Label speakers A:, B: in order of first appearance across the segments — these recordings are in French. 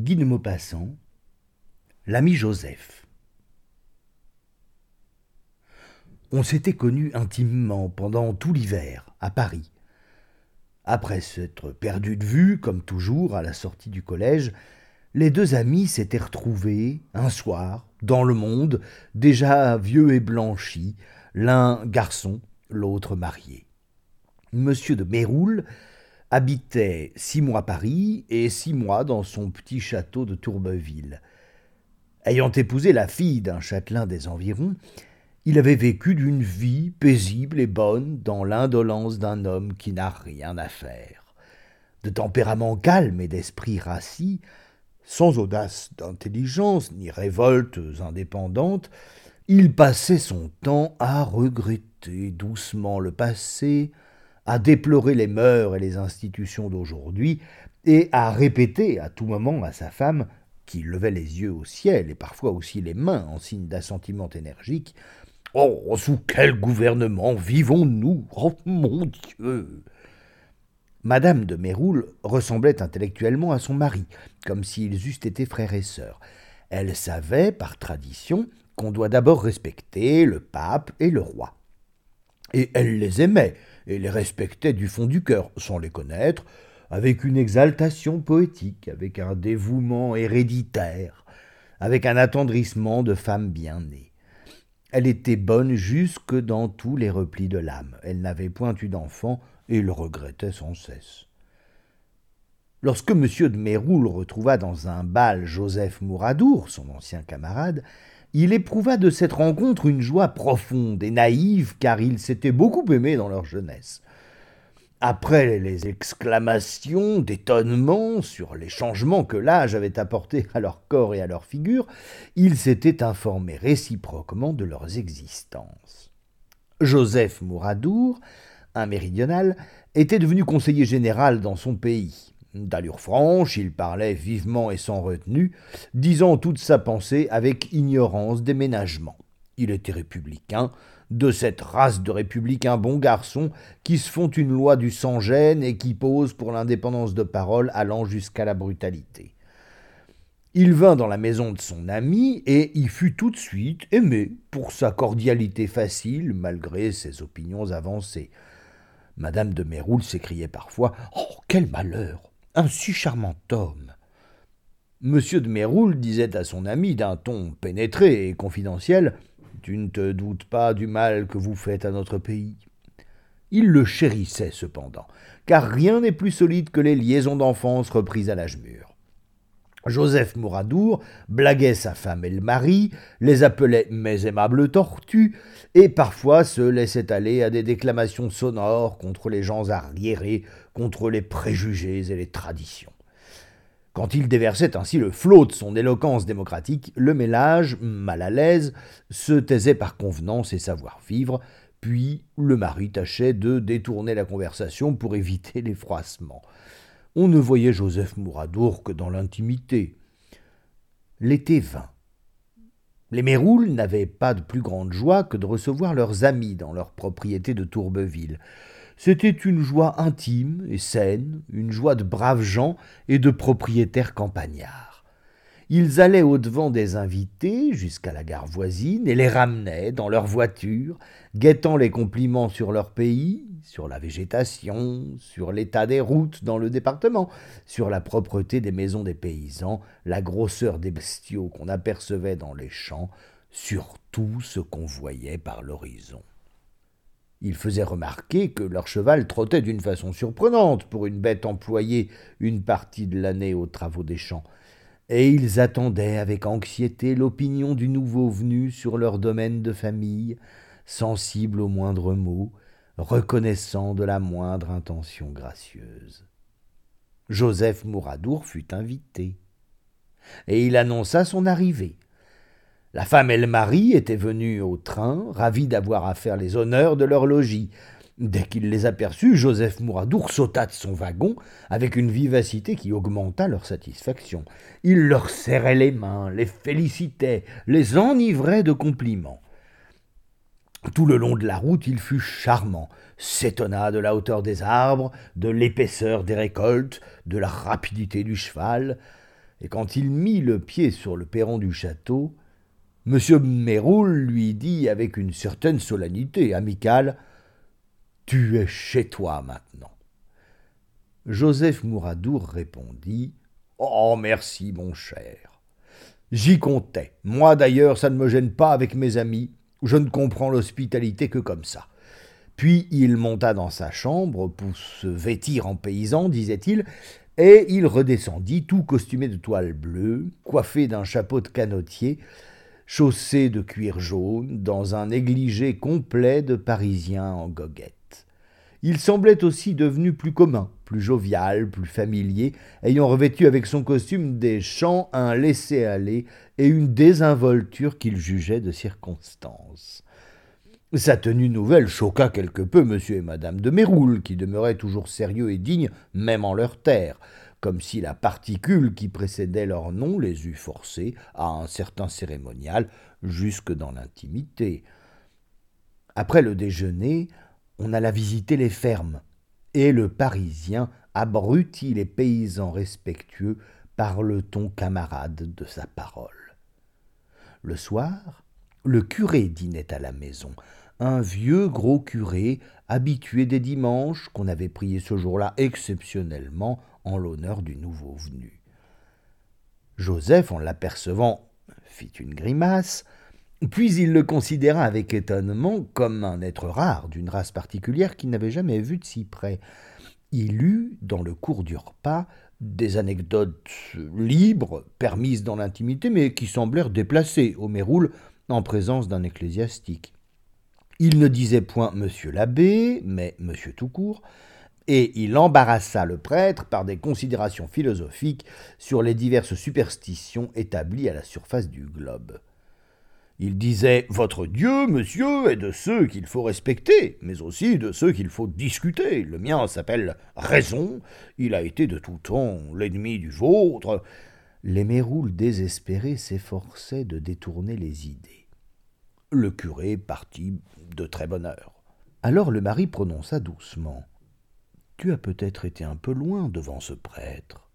A: Guy de Maupassant, l'ami Joseph. On s'était connus intimement pendant tout l'hiver, à Paris. Après s'être perdus de vue, comme toujours, à la sortie du collège, les deux amis s'étaient retrouvés, un soir, dans le monde, déjà vieux et blanchi, l'un garçon, l'autre marié. Monsieur de Méroul habitait six mois à Paris et six mois dans son petit château de Tourbeville. Ayant épousé la fille d'un châtelain des environs, il avait vécu d'une vie paisible et bonne dans l'indolence d'un homme qui n'a rien à faire. De tempérament calme et d'esprit rassis, sans audace d'intelligence ni révoltes indépendantes, il passait son temps à regretter doucement le passé, à déplorer les mœurs et les institutions d'aujourd'hui, et à répéter à tout moment à sa femme, qui levait les yeux au ciel et parfois aussi les mains en signe d'assentiment énergique, Oh, sous quel gouvernement vivons-nous? Oh mon Dieu Madame de Méroul ressemblait intellectuellement à son mari, comme s'ils eussent été frères et sœurs. Elle savait, par tradition, qu'on doit d'abord respecter le pape et le roi. Et elle les aimait, et les respectait du fond du cœur, sans les connaître, avec une exaltation poétique, avec un dévouement héréditaire, avec un attendrissement de femme bien née. Elle était bonne jusque dans tous les replis de l'âme. Elle n'avait point eu d'enfant et le regrettait sans cesse. Lorsque M. de Méroul retrouva dans un bal Joseph Mouradour, son ancien camarade, il éprouva de cette rencontre une joie profonde et naïve, car ils s'étaient beaucoup aimés dans leur jeunesse. Après les exclamations d'étonnement sur les changements que l'âge avait apportés à leur corps et à leur figure, ils s'étaient informés réciproquement de leurs existences. Joseph Mouradour, un méridional, était devenu conseiller général dans son pays. D'allure franche, il parlait vivement et sans retenue, disant toute sa pensée avec ignorance des ménagements. Il était républicain, de cette race de républicains bons garçons qui se font une loi du sans-gêne et qui posent pour l'indépendance de parole allant jusqu'à la brutalité. Il vint dans la maison de son ami et y fut tout de suite aimé pour sa cordialité facile malgré ses opinions avancées. Madame de Méroul s'écriait parfois Oh, quel malheur Un si charmant homme Monsieur de Méroul disait à son ami d'un ton pénétré et confidentiel tu ne te doutes pas du mal que vous faites à notre pays. Il le chérissait cependant, car rien n'est plus solide que les liaisons d'enfance reprises à l'âge mûr. Joseph Mouradour blaguait sa femme et le mari, les appelait mes aimables tortues, et parfois se laissait aller à des déclamations sonores contre les gens arriérés, contre les préjugés et les traditions. Quand il déversait ainsi le flot de son éloquence démocratique, le ménage, mal à l'aise, se taisait par convenance et savoir-vivre, puis le mari tâchait de détourner la conversation pour éviter les froissements. On ne voyait Joseph Mouradour que dans l'intimité. L'été vint. Les Méroules n'avaient pas de plus grande joie que de recevoir leurs amis dans leur propriété de Tourbeville. C'était une joie intime et saine, une joie de braves gens et de propriétaires campagnards. Ils allaient au-devant des invités jusqu'à la gare voisine et les ramenaient dans leur voiture, guettant les compliments sur leur pays, sur la végétation, sur l'état des routes dans le département, sur la propreté des maisons des paysans, la grosseur des bestiaux qu'on apercevait dans les champs, sur tout ce qu'on voyait par l'horizon. Ils faisaient remarquer que leur cheval trottait d'une façon surprenante pour une bête employée une partie de l'année aux travaux des champs, et ils attendaient avec anxiété l'opinion du nouveau venu sur leur domaine de famille, sensible au moindre mot, reconnaissant de la moindre intention gracieuse. Joseph Mouradour fut invité, et il annonça son arrivée. La femme et le mari étaient venus au train, ravis d'avoir à faire les honneurs de leur logis. Dès qu'il les aperçut, Joseph Mouradour sauta de son wagon avec une vivacité qui augmenta leur satisfaction. Il leur serrait les mains, les félicitait, les enivrait de compliments. Tout le long de la route, il fut charmant, s'étonna de la hauteur des arbres, de l'épaisseur des récoltes, de la rapidité du cheval, et quand il mit le pied sur le perron du château, M. Méroul lui dit avec une certaine solennité amicale Tu es chez toi maintenant. Joseph Mouradour répondit Oh, merci, mon cher. J'y comptais. Moi, d'ailleurs, ça ne me gêne pas avec mes amis. Je ne comprends l'hospitalité que comme ça. Puis il monta dans sa chambre pour se vêtir en paysan, disait-il, et il redescendit tout costumé de toile bleue, coiffé d'un chapeau de canotier, chaussé de cuir jaune, dans un négligé complet de Parisien en goguette. Il semblait aussi devenu plus commun, plus jovial, plus familier, ayant revêtu avec son costume des chants un laisser-aller et une désinvolture qu'il jugeait de circonstance. Sa tenue nouvelle choqua quelque peu M. et Madame de Méroul, qui demeuraient toujours sérieux et dignes, même en leur terre, comme si la particule qui précédait leur nom les eût forcés à un certain cérémonial jusque dans l'intimité. Après le déjeuner, on alla visiter les fermes, et le Parisien abrutit les paysans respectueux par le ton camarade de sa parole. Le soir, le curé dînait à la maison, un vieux gros curé, habitué des dimanches, qu'on avait prié ce jour-là exceptionnellement en l'honneur du nouveau venu. Joseph, en l'apercevant, fit une grimace, puis il le considéra avec étonnement comme un être rare d'une race particulière qu'il n'avait jamais vu de si près. Il eut, dans le cours du repas, des anecdotes libres, permises dans l'intimité, mais qui semblèrent déplacées au Méroul en présence d'un ecclésiastique. Il ne disait point Monsieur l'abbé, mais Monsieur tout court, et il embarrassa le prêtre par des considérations philosophiques sur les diverses superstitions établies à la surface du globe. Il disait Votre Dieu, monsieur, est de ceux qu'il faut respecter, mais aussi de ceux qu'il faut discuter. Le mien s'appelle raison, il a été de tout temps l'ennemi du vôtre. Les méroules désespérés s'efforçaient de détourner les idées. Le curé partit de très bonne heure. Alors le mari prononça doucement. Tu as peut-être été un peu loin devant ce prêtre.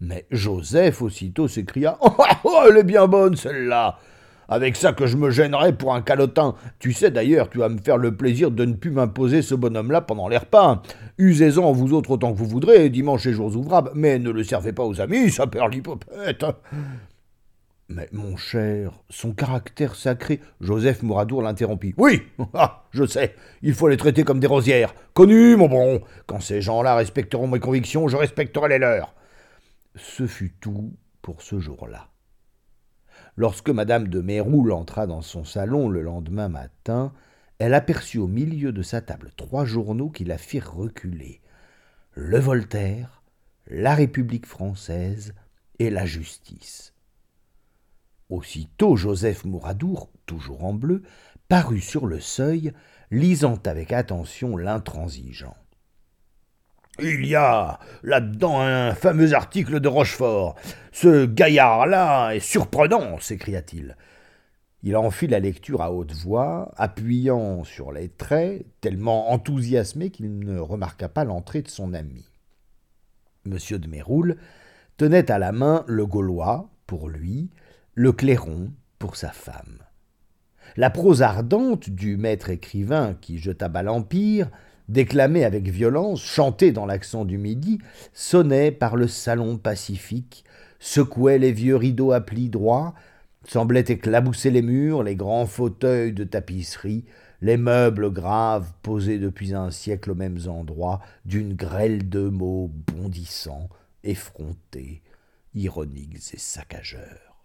A: Mais Joseph aussitôt s'écria. Oh, oh, elle est bien bonne, celle-là. Avec ça que je me gênerais pour un calotin. Tu sais d'ailleurs, tu vas me faire le plaisir de ne plus m'imposer ce bonhomme-là pendant les repas. Usez-en vous autres autant que vous voudrez, dimanche et jours ouvrables, mais ne le servez pas aux amis, ça perd l'hypopète. Mais mon cher, son caractère sacré. Joseph Mouradour l'interrompit. Oui, ah, je sais, il faut les traiter comme des rosières. Connu, mon bon. Quand ces gens-là respecteront mes convictions, je respecterai les leurs. Ce fut tout pour ce jour-là. Lorsque madame de Méroul entra dans son salon le lendemain matin, elle aperçut au milieu de sa table trois journaux qui la firent reculer. Le Voltaire, la République française et la Justice. Aussitôt Joseph Mouradour, toujours en bleu, parut sur le seuil, lisant avec attention l'intransigeant. Il y a là-dedans un fameux article de Rochefort. Ce gaillard-là est surprenant, s'écria-t-il. Il en fit la lecture à haute voix, appuyant sur les traits, tellement enthousiasmé qu'il ne remarqua pas l'entrée de son ami. Monsieur de Méroul tenait à la main le Gaulois, pour lui, le clairon pour sa femme. La prose ardente du maître écrivain qui jeta bas l'Empire, déclamée avec violence, chantée dans l'accent du midi, sonnait par le salon pacifique, secouait les vieux rideaux à plis droits, semblait éclabousser les murs, les grands fauteuils de tapisserie, les meubles graves posés depuis un siècle aux mêmes endroits, d'une grêle de mots bondissants, effrontés, ironiques et saccageurs.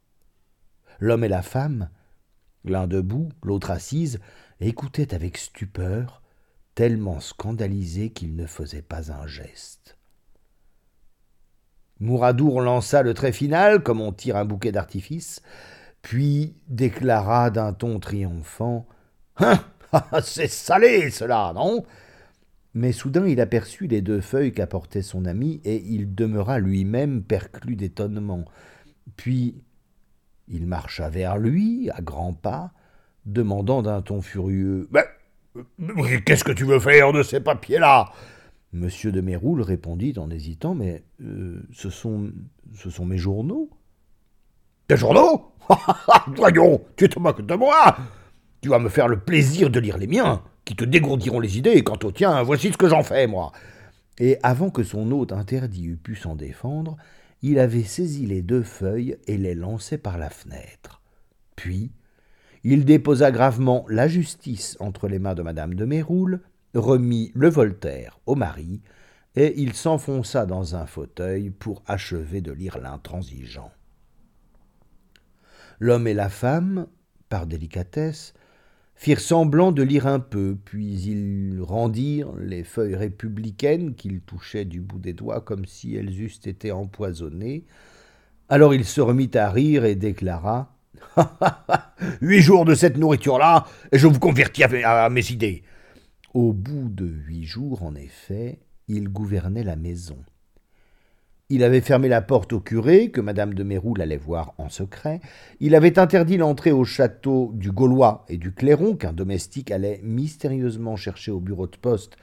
A: L'homme et la femme, l'un debout, l'autre assise, écoutaient avec stupeur, tellement scandalisés qu'ils ne faisaient pas un geste. Mouradour lança le trait final, comme on tire un bouquet d'artifice, puis déclara d'un ton triomphant Hein C'est salé, cela, non Mais soudain il aperçut les deux feuilles qu'apportait son ami, et il demeura lui-même perclus d'étonnement. Puis il marcha vers lui, à grands pas, demandant d'un ton furieux qu'est-ce que tu veux faire de ces papiers-là? Monsieur de Méroul répondit en hésitant Mais euh, ce sont Ce sont mes journaux.
B: Tes journaux? Voyons, tu te moques de moi Tu vas me faire le plaisir de lire les miens, qui te dégourdiront les idées, et quant au tien, voici ce que j'en fais, moi.
A: Et avant que son hôte interdit eût pu s'en défendre, il avait saisi les deux feuilles et les lançait par la fenêtre. Puis, il déposa gravement la justice entre les mains de madame de Méroul, remit le Voltaire au mari, et il s'enfonça dans un fauteuil pour achever de lire l'intransigeant. L'homme et la femme, par délicatesse, firent semblant de lire un peu, puis ils rendirent les feuilles républicaines qu'ils touchaient du bout des doigts comme si elles eussent été empoisonnées. Alors il se remit à rire et déclara
B: Huit jours de cette nourriture-là, et je vous convertis à mes idées.
A: Au bout de huit jours, en effet, il gouvernait la maison. Il avait fermé la porte au curé, que madame de Méroul allait voir en secret. Il avait interdit l'entrée au château du Gaulois et du Clairon, qu'un domestique allait mystérieusement chercher au bureau de poste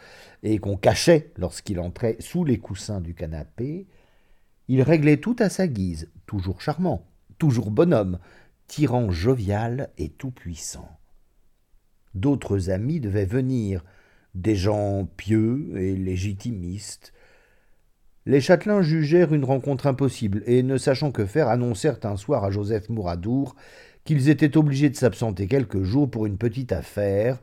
A: et qu'on cachait lorsqu'il entrait sous les coussins du canapé. Il réglait tout à sa guise, toujours charmant, toujours bonhomme, tyran jovial et tout-puissant. D'autres amis devaient venir, des gens pieux et légitimistes, les châtelains jugèrent une rencontre impossible, et ne sachant que faire, annoncèrent un soir à Joseph Mouradour qu'ils étaient obligés de s'absenter quelques jours pour une petite affaire,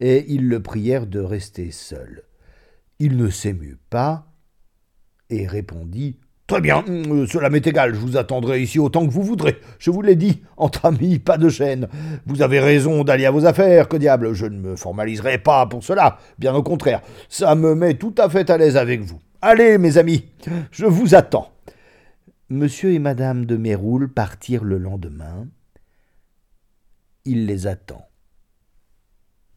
A: et ils le prièrent de rester seul. Il ne s'émut pas, et répondit
B: Très bien, euh, cela m'est égal, je vous attendrai ici autant que vous voudrez. Je vous l'ai dit, entre amis, pas de chaîne. Vous avez raison d'aller à vos affaires, que diable, je ne me formaliserai pas pour cela, bien au contraire, ça me met tout à fait à l'aise avec vous. Allez, mes amis, je vous attends.
A: Monsieur et madame de Méroul partirent le lendemain. Il les attend.